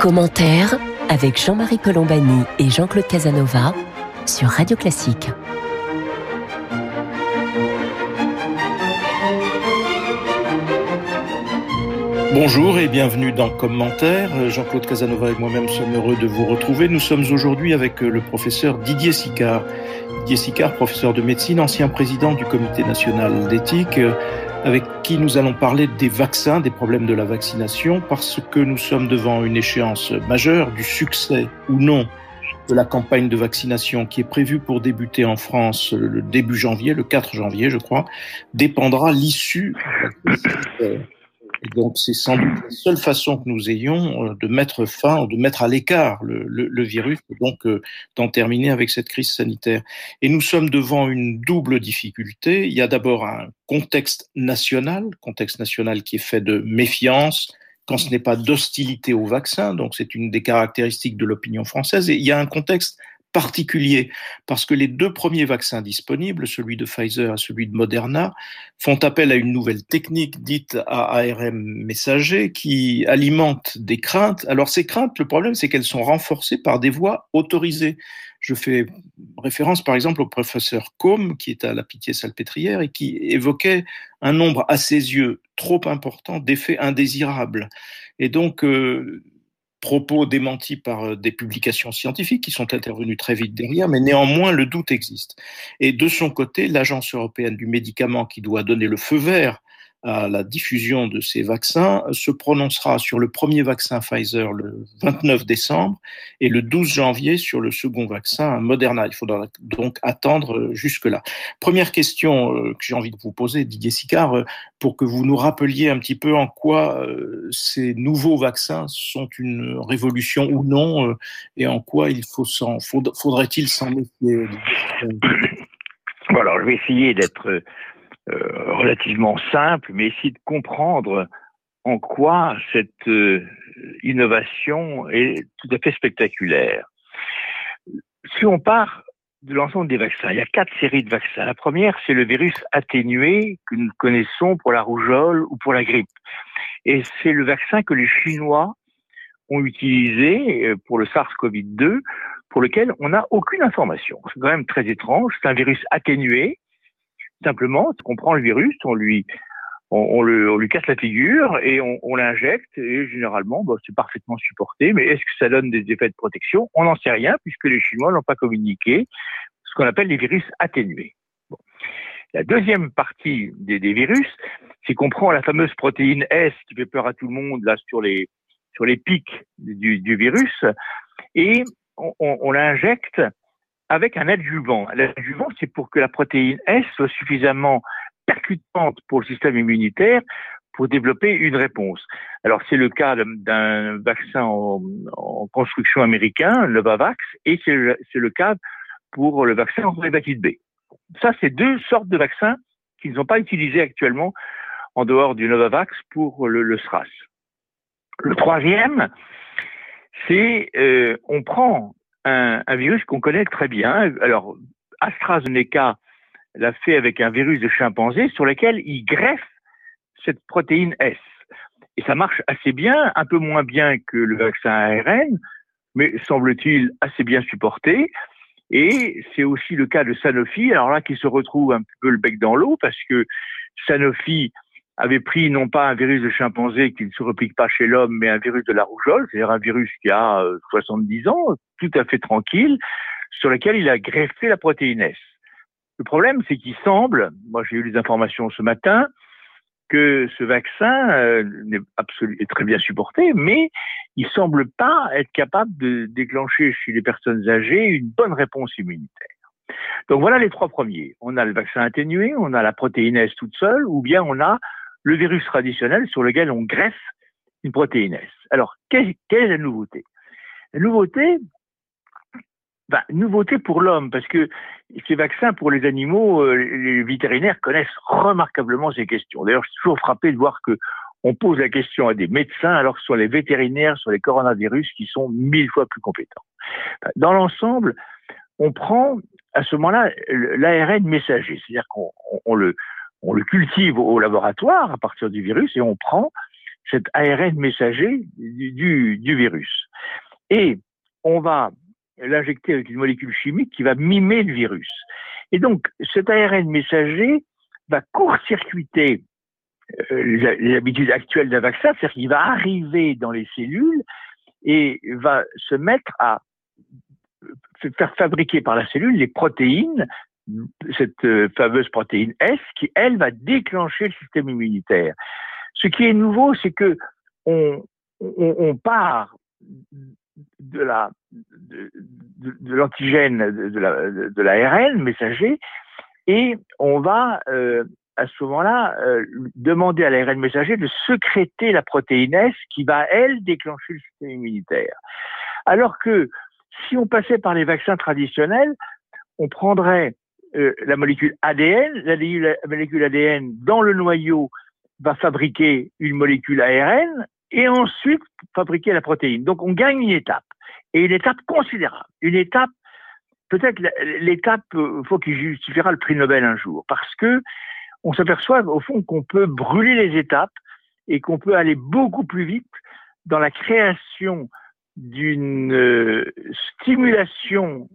Commentaire avec Jean-Marie Colombani et Jean-Claude Casanova sur Radio Classique. Bonjour et bienvenue dans Commentaire. Jean-Claude Casanova et moi-même sommes heureux de vous retrouver. Nous sommes aujourd'hui avec le professeur Didier Sicard. Didier Sicard, professeur de médecine, ancien président du Comité national d'éthique, avec qui nous allons parler des vaccins, des problèmes de la vaccination, parce que nous sommes devant une échéance majeure du succès ou non de la campagne de vaccination qui est prévue pour débuter en France le début janvier, le 4 janvier, je crois, dépendra l'issue donc, c'est sans doute la seule façon que nous ayons euh, de mettre fin, de mettre à l'écart le, virus, donc euh, d'en terminer avec cette crise sanitaire. Et nous sommes devant une double difficulté. Il y a d'abord un contexte national, contexte national qui est fait de méfiance, quand ce n'est pas d'hostilité au vaccin, donc c'est une des caractéristiques de l'opinion française. Et il y a un contexte particulier parce que les deux premiers vaccins disponibles, celui de Pfizer et celui de Moderna, font appel à une nouvelle technique dite ARM messager qui alimente des craintes. Alors ces craintes, le problème c'est qu'elles sont renforcées par des voies autorisées. Je fais référence par exemple au professeur Combe qui est à la Pitié-Salpêtrière et qui évoquait un nombre à ses yeux trop important d'effets indésirables. Et donc euh, propos démentis par euh, des publications scientifiques qui sont intervenues très vite derrière, mais néanmoins le doute existe. Et de son côté, l'Agence européenne du médicament qui doit donner le feu vert à la diffusion de ces vaccins se prononcera sur le premier vaccin Pfizer le 29 décembre et le 12 janvier sur le second vaccin Moderna. Il faudra donc attendre jusque-là. Première question euh, que j'ai envie de vous poser, Didier Sicard, euh, pour que vous nous rappeliez un petit peu en quoi euh, ces nouveaux vaccins sont une révolution ou non et en quoi il faudrait-il s'en méfier. Alors, je vais essayer d'être euh, relativement simple, mais essayer de comprendre en quoi cette euh, innovation est tout à fait spectaculaire. Si on part de l'ensemble des vaccins, il y a quatre séries de vaccins. La première, c'est le virus atténué que nous connaissons pour la rougeole ou pour la grippe. Et c'est le vaccin que les Chinois ont utilisé euh, pour le SARS-CoV-2, pour lequel on n'a aucune information. C'est quand même très étrange. C'est un virus atténué Simplement, on prend le virus, on lui, on, le, on lui casse la figure et on, on l'injecte et généralement, bah, c'est parfaitement supporté. Mais est-ce que ça donne des effets de protection? On n'en sait rien puisque les Chinois n'ont pas communiqué ce qu'on appelle les virus atténués. Bon. La deuxième partie des, des virus, c'est qu'on prend la fameuse protéine S qui fait peur à tout le monde là sur les sur les pics du, du virus et on, on, on l'injecte avec un adjuvant. L'adjuvant, c'est pour que la protéine S soit suffisamment percutante pour le système immunitaire pour développer une réponse. Alors c'est le cas d'un vaccin en, construction américain, le Novavax, et c'est le, cas pour le vaccin en hépatite B. Ça, c'est deux sortes de vaccins qui ne sont pas utilisés actuellement en dehors du Novavax pour le, le SRAS. Le troisième, c'est euh, on prend un, virus qu'on connaît très bien. Alors, AstraZeneca l'a fait avec un virus de chimpanzé sur lequel il greffe cette protéine S. Et ça marche assez bien, un peu moins bien que le vaccin ARN, mais semble-t-il assez bien supporté. Et c'est aussi le cas de Sanofi, alors là qui se retrouve un peu le bec dans l'eau parce que Sanofi avait pris non pas un virus de chimpanzé qui ne se replique pas chez l'homme, mais un virus de la rougeole, c'est-à-dire un virus qui a 70 euh, ans, tout à fait tranquille, sur lequel il a greffé la protéine S. Le problème, c'est qu'il semble, moi j'ai eu les informations ce matin, que ce vaccin euh, est, très bien supporté, mais il semble pas être capable de déclencher chez les personnes âgées une bonne réponse immunitaire. Donc voilà les trois premiers. On a le vaccin atténué, on a la protéine S toute seule, ou bien on a le virus traditionnel sur lequel on greffe une protéine S. Alors, quelle, est la nouveauté? La nouveauté, ben, nouveauté pour l'homme, parce que ces vaccins pour les animaux, euh, les vétérinaires connaissent remarquablement ces questions. D'ailleurs, je suis toujours frappé de voir que on pose la question à des médecins alors que ce sont les vétérinaires sur les coronavirus qui sont mille fois plus compétents. Dans l'ensemble, on prend à ce moment-là l'ARN messager, c'est-à-dire qu'on le, on le cultive au laboratoire à partir du virus et on prend cet ARN messager du, virus. Et on va l'injecter avec une molécule chimique qui va mimer le virus. Et donc, cet ARN messager va court-circuiter euh, les, habitudes actuelles d'un vaccin, c'est-à-dire qu'il va arriver dans les cellules et va se mettre à faire fabriquer par la cellule les protéines, cette euh, fameuse protéine S, qui elle va déclencher le système immunitaire. Ce qui est nouveau, c'est que on, part de la de, l'antigène de, l'ARN messager et on va euh, à ce moment-là euh, demander à l'ARN messager de sécréter la protéine S qui va elle déclencher le système immunitaire. Alors que si on passait par les vaccins traditionnels, on prendrait euh, la molécule ADN, la molécule ADN dans le noyau va fabriquer une molécule ARN et ensuite fabriquer la protéine. Donc on gagne une étape, et une étape considérable, une étape, peut-être l'étape, euh, faut qu'il justifiera le prix Nobel un jour, parce que on s'aperçoit au fond qu'on peut brûler les étapes et qu'on peut aller beaucoup plus vite dans la création d'une euh, stimulation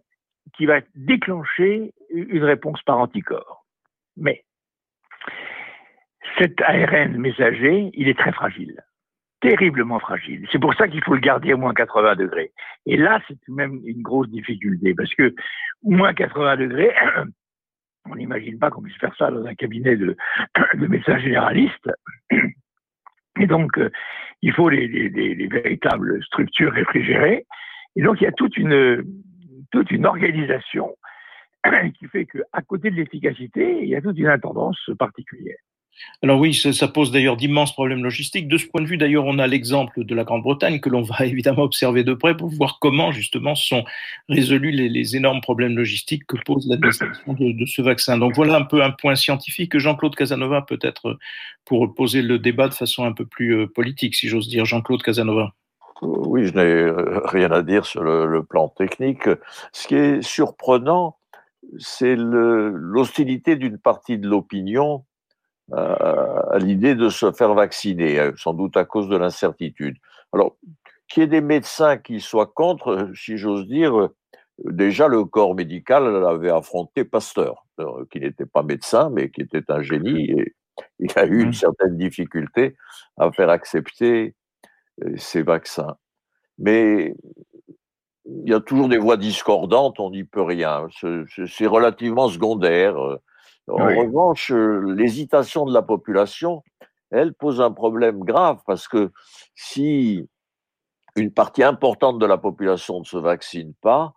qui va déclencher une réponse par anticorps. Mais cet ARN messager, il est très fragile terriblement fragile. C'est pour ça qu'il faut le garder à moins 80 degrés. Et là, c'est même une grosse difficulté parce que moins 80 degrés, on n'imagine pas qu'on puisse faire ça dans un cabinet de, de médecins généralistes. Et donc, euh, il faut les, les, les, véritables structures réfrigérées. Et donc, il y a toute une organisation qui fait qu'à côté de l'efficacité, il y a toute une intendance particulière. Alors oui, ça, pose d'ailleurs d'immenses problèmes logistiques. De ce point de vue, d'ailleurs, on a l'exemple de la Grande-Bretagne que l'on va évidemment observer de près pour voir comment justement sont résolus les, énormes problèmes logistiques que pose l'administration de, de, ce vaccin. Donc voilà un peu un point scientifique. Jean-Claude Casanova peut-être pour poser le débat de façon un peu plus euh, politique, si j'ose dire. Jean-Claude Casanova. Oui, je n'ai rien à dire sur le plan technique. Ce qui est surprenant, c'est l'hostilité d'une partie de l'opinion à l'idée de se faire vacciner, euh, sans doute à cause de l'incertitude. Alors, qu'il y ait des médecins qui soient contre, euh, si j'ose dire, euh, déjà le corps médical avait affronté Pasteur, qui n'était pas médecin, mais qui était un génie, et il a eu une mmh. certaine difficulté à faire accepter ces vaccins. Mais il y a toujours des voix discordantes, on n'y peut rien. C'est relativement secondaire. En revanche, euh, l'hésitation de la population, elle pose un problème grave parce que si une partie importante de la population ne se vaccine pas,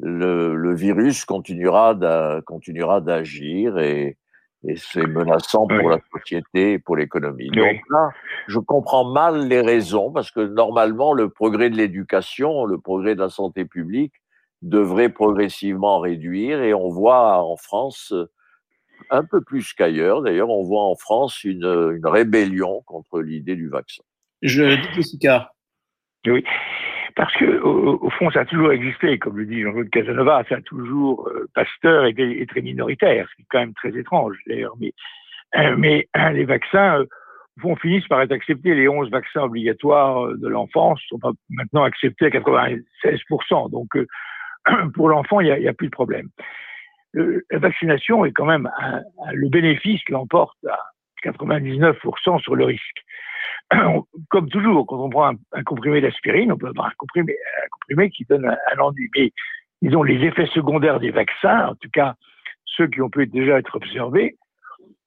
le, virus continuera d'agir et, c'est menaçant pour la société et pour l'économie. Donc là, je comprends mal les raisons parce que normalement, le progrès de l'éducation, le progrès de la santé publique devrait progressivement réduire et on voit en France un peu plus qu'ailleurs. D'ailleurs, on voit en France une, rébellion contre l'idée du vaccin. Je dis Jessica. Oui, parce que au, fond, ça a toujours existé, comme le dit Jean-Claude Casanova, ça a toujours euh, Pasteur est, très minoritaire, ce qui est quand même très étrange d'ailleurs. Mais, euh, euh, les vaccins vont finissent par être acceptés. Les 11 vaccins obligatoires de l'enfance sont maintenant acceptés à 96%. Donc pour l'enfant, il n'y a, a, plus de problème la vaccination est quand même le bénéfice l'emporte à 99% sur le risque. Comme toujours, quand on prend un, comprimé d'aspirine, on peut avoir un comprimé, un qui donne un, ennui. Mais disons, les effets secondaires des vaccins, en tout cas ceux qui ont pu déjà être observés,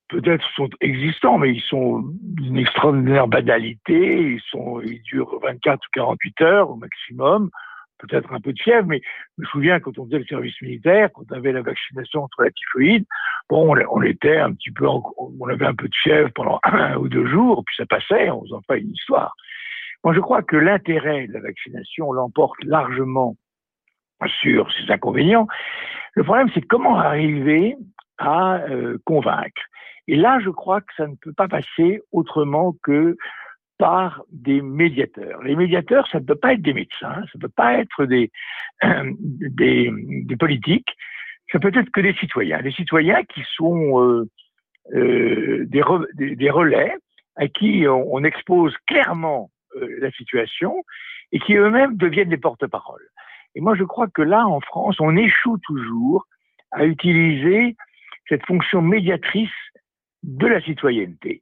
peut-être sont existants, mais ils sont d'une extraordinaire banalité, ils, sont, ils durent 24 ou 48 heures au maximum peut-être un peu de fièvre, mais je me souviens quand on faisait le service militaire, quand on avait la vaccination contre la typhoïde, bon, on, était un petit peu, on avait un peu de fièvre pendant un ou deux jours, puis ça passait, on faisant pas une histoire. Moi, je crois que l'intérêt de la vaccination l'emporte largement sur ses inconvénients. Le problème, c'est comment arriver à euh, convaincre. Et là, je crois que ça ne peut pas passer autrement que par des médiateurs. Les médiateurs, ça ne peut pas être des médecins, ça ne peut pas être des, politiques, ça peut être que des citoyens. Des citoyens qui sont euh, euh, des, relais à qui on, expose clairement la situation et qui eux-mêmes deviennent des porte-paroles. Et moi, je crois que là, en France, on échoue toujours à utiliser cette fonction médiatrice de la citoyenneté.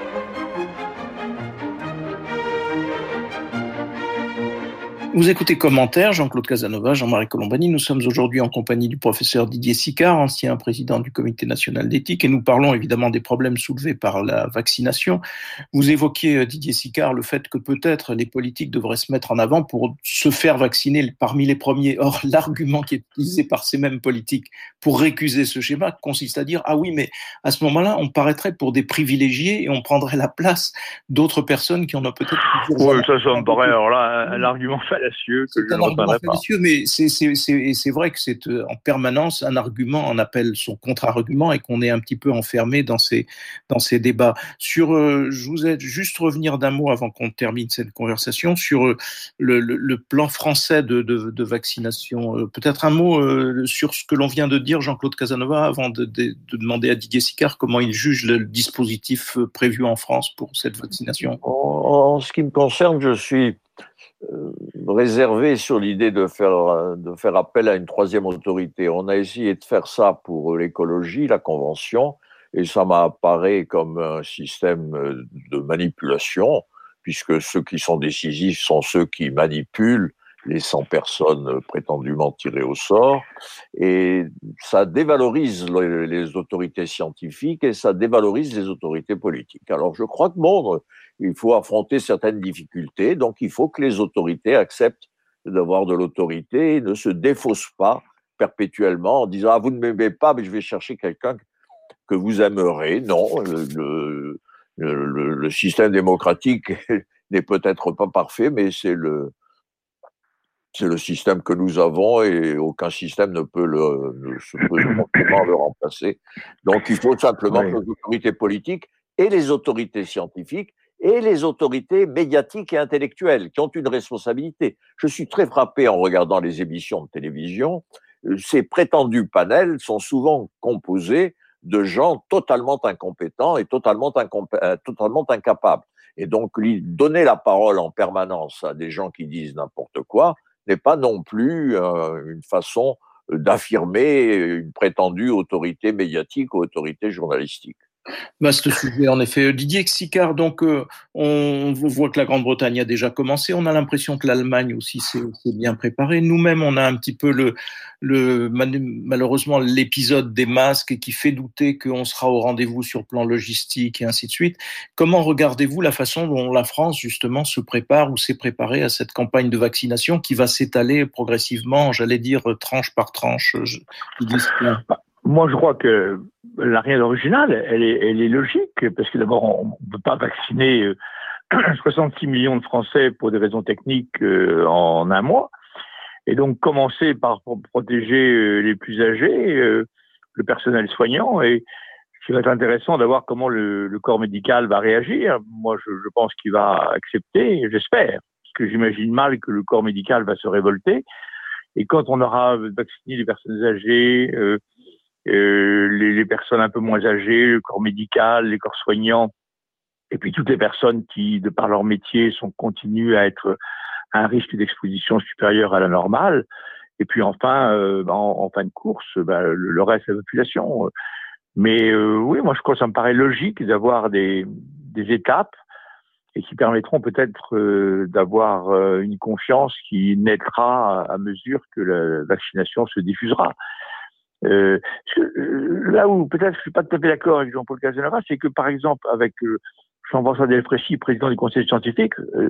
Vous écoutez Commentaire, Jean-Claude Casanova, Jean-Marie Colombani. Nous sommes aujourd'hui en compagnie du professeur Didier Sicard, ancien président du Comité national d'éthique, et nous parlons évidemment des problèmes soulevés par la vaccination. Vous évoquiez, euh, Didier Sicard, le fait que peut-être les politiques devraient se mettre en avant pour se faire vacciner parmi les premiers. Or, l'argument qui est utilisé par ces mêmes politiques pour récuser ce schéma consiste à dire, ah oui, mais à ce moment-là, on paraîtrait pour des privilégiés et on prendrait la place d'autres personnes qui en ont peut-être... Oui, ça, ça me paraît, alors là, l'argument c'est un argument fallacieux, mais c'est vrai que c'est euh, en permanence un argument en appelle son contre-argument et qu'on est un petit peu enfermé dans ces, dans ces débats. Sur, euh, je vous ai juste revenir d'un mot avant qu'on termine cette conversation sur euh, le, le, plan français de, de, de vaccination. Peut-être un mot sur ce que l'on vient de dire, Jean-Claude Casanova, avant de, de, demander à Didier Sicard comment il juge le dispositif prévu en France pour cette vaccination. En, en ce qui me concerne, je suis réservé sur l'idée de faire, de faire appel à une troisième autorité. On a essayé de faire ça pour l'écologie, la Convention, et ça m'apparaît comme un système de manipulation, puisque ceux qui sont décisifs sont ceux qui manipulent les 100 personnes prétendument tirées au sort, et ça dévalorise les autorités scientifiques et ça dévalorise les autorités politiques. Alors je crois que bon, il faut affronter certaines difficultés, donc il faut que les autorités acceptent d'avoir de l'autorité et ne se défaussent pas perpétuellement en disant ah vous ne m'aimez pas mais je vais chercher quelqu'un que vous aimerez. Non, le, le système démocratique n'est peut-être pas parfait, mais c'est le c'est le système que nous avons et aucun système ne peut le, ne se peut le remplacer. Donc il faut simplement que les autorités politiques et les autorités scientifiques et les autorités médiatiques et intellectuelles qui ont une responsabilité. Je suis très frappé en regardant les émissions de télévision. Euh, ces prétendus panels sont souvent composés de gens totalement incompétents et totalement, euh, totalement incapables. Et donc, donner la parole en permanence à des gens qui disent n'importe quoi n'est pas non plus une façon d'affirmer une prétendue autorité médiatique ou autorité journalistique. Vaste sujet, en effet. Didier Xicard, donc, euh, on voit que la Grande-Bretagne a déjà commencé. On a l'impression que l'Allemagne aussi s'est bien préparée. Nous-mêmes, on a un petit peu le, malheureusement l'épisode des masques qui fait douter qu'on sera au rendez-vous sur le plan logistique et ainsi de suite. Comment regardez-vous la façon dont la France, justement, se prépare ou s'est préparée à cette campagne de vaccination qui va s'étaler progressivement, j'allais dire, tranche par tranche moi, je crois que elle n'a rien d'original, elle est, elle est logique, parce que d'abord, on ne peut pas vacciner 66 euh, millions de Français pour des raisons techniques euh, en un mois. Et donc, commencer par protéger euh, les plus âgés, le personnel soignant, et ce qui va être intéressant d'avoir comment le, corps médical va réagir. Moi, je, je pense qu'il va accepter, j'espère, parce que j'imagine mal que le corps médical va se révolter. Et quand on aura vacciné les personnes âgées, euh, les, les, personnes un peu moins âgées, le corps médical, les corps soignants, et puis toutes les personnes qui, de par leur métier, sont continuent à être à un risque d'exposition supérieur à la normale. Et puis enfin, euh, en, en, fin de course, bah, le, reste de la population. Mais euh, oui, moi je crois que ça me paraît logique d'avoir des, des étapes et qui permettront peut-être euh, d'avoir euh, une confiance qui naîtra à mesure que la vaccination se diffusera. Euh, là où peut-être je suis pas tout à fait d'accord avec Jean-Paul Casanova, c'est que par exemple avec euh, Jean-François Delfrécy, président du Conseil scientifique, euh,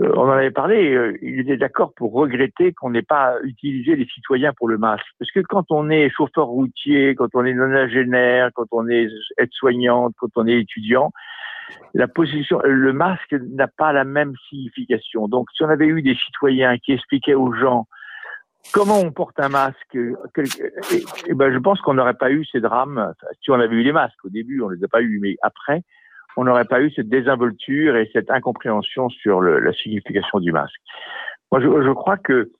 euh, on en avait parlé, il était d'accord pour regretter qu'on n'ait pas utilisé les citoyens pour le masque. Parce que quand on est chauffeur routier, quand on est nonagénaire, quand on est aide-soignante, quand on est étudiant, la position, le masque n'a pas la même signification. Donc, si on avait eu des citoyens qui expliquaient aux gens comment on porte un masque et, ben, Je pense qu'on n'aurait pas eu ces drames. Si on avait eu les masques au début, on ne les a pas eu, mais après, on n'aurait pas eu cette désinvolture et cette incompréhension sur la signification du masque. Moi, je, crois que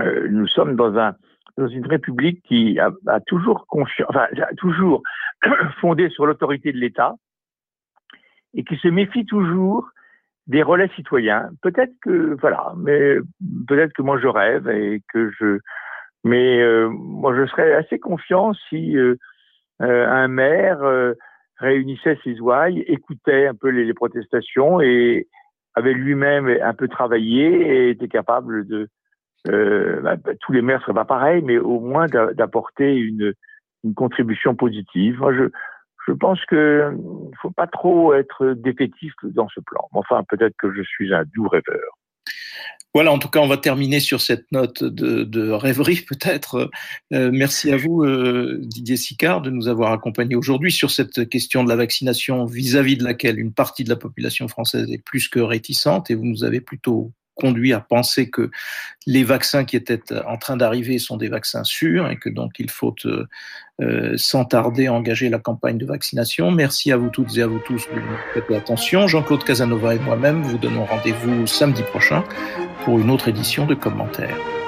euh, nous sommes dans un dans une république qui a, toujours confiance, enfin, toujours fondé sur l'autorité de l'État et qui se méfie toujours des relais citoyens. Peut-être que voilà, mais peut-être que moi je rêve et que je, mais euh, moi je serais assez confiant si euh, euh, un maire réunissait ses ouailles, écoutait un peu les, protestations et avait lui-même un peu travaillé et était capable de bah, bah, tous les maires seraient pas pareils, mais au moins d'apporter une, une contribution positive. Moi, je, je pense qu'il ne faut pas trop être défaitiste dans ce plan. Enfin, peut-être que je suis un doux rêveur. Voilà, en tout cas, on va terminer sur cette note de, rêverie, peut-être. Euh, merci à vous, euh, Didier Sicard, de nous avoir accompagnés aujourd'hui sur cette question de la vaccination vis-à-vis -vis de laquelle une partie de la population française est plus que réticente, et vous nous avez plutôt conduit à penser que les vaccins qui étaient en train d'arriver sont des vaccins sûrs et que donc il faut euh, euh, sans tarder engager la campagne de vaccination. Merci à vous toutes et à vous tous de nous prêter attention. Jean-Claude Casanova et moi-même vous donnons rendez-vous samedi prochain pour une autre édition de commentaires.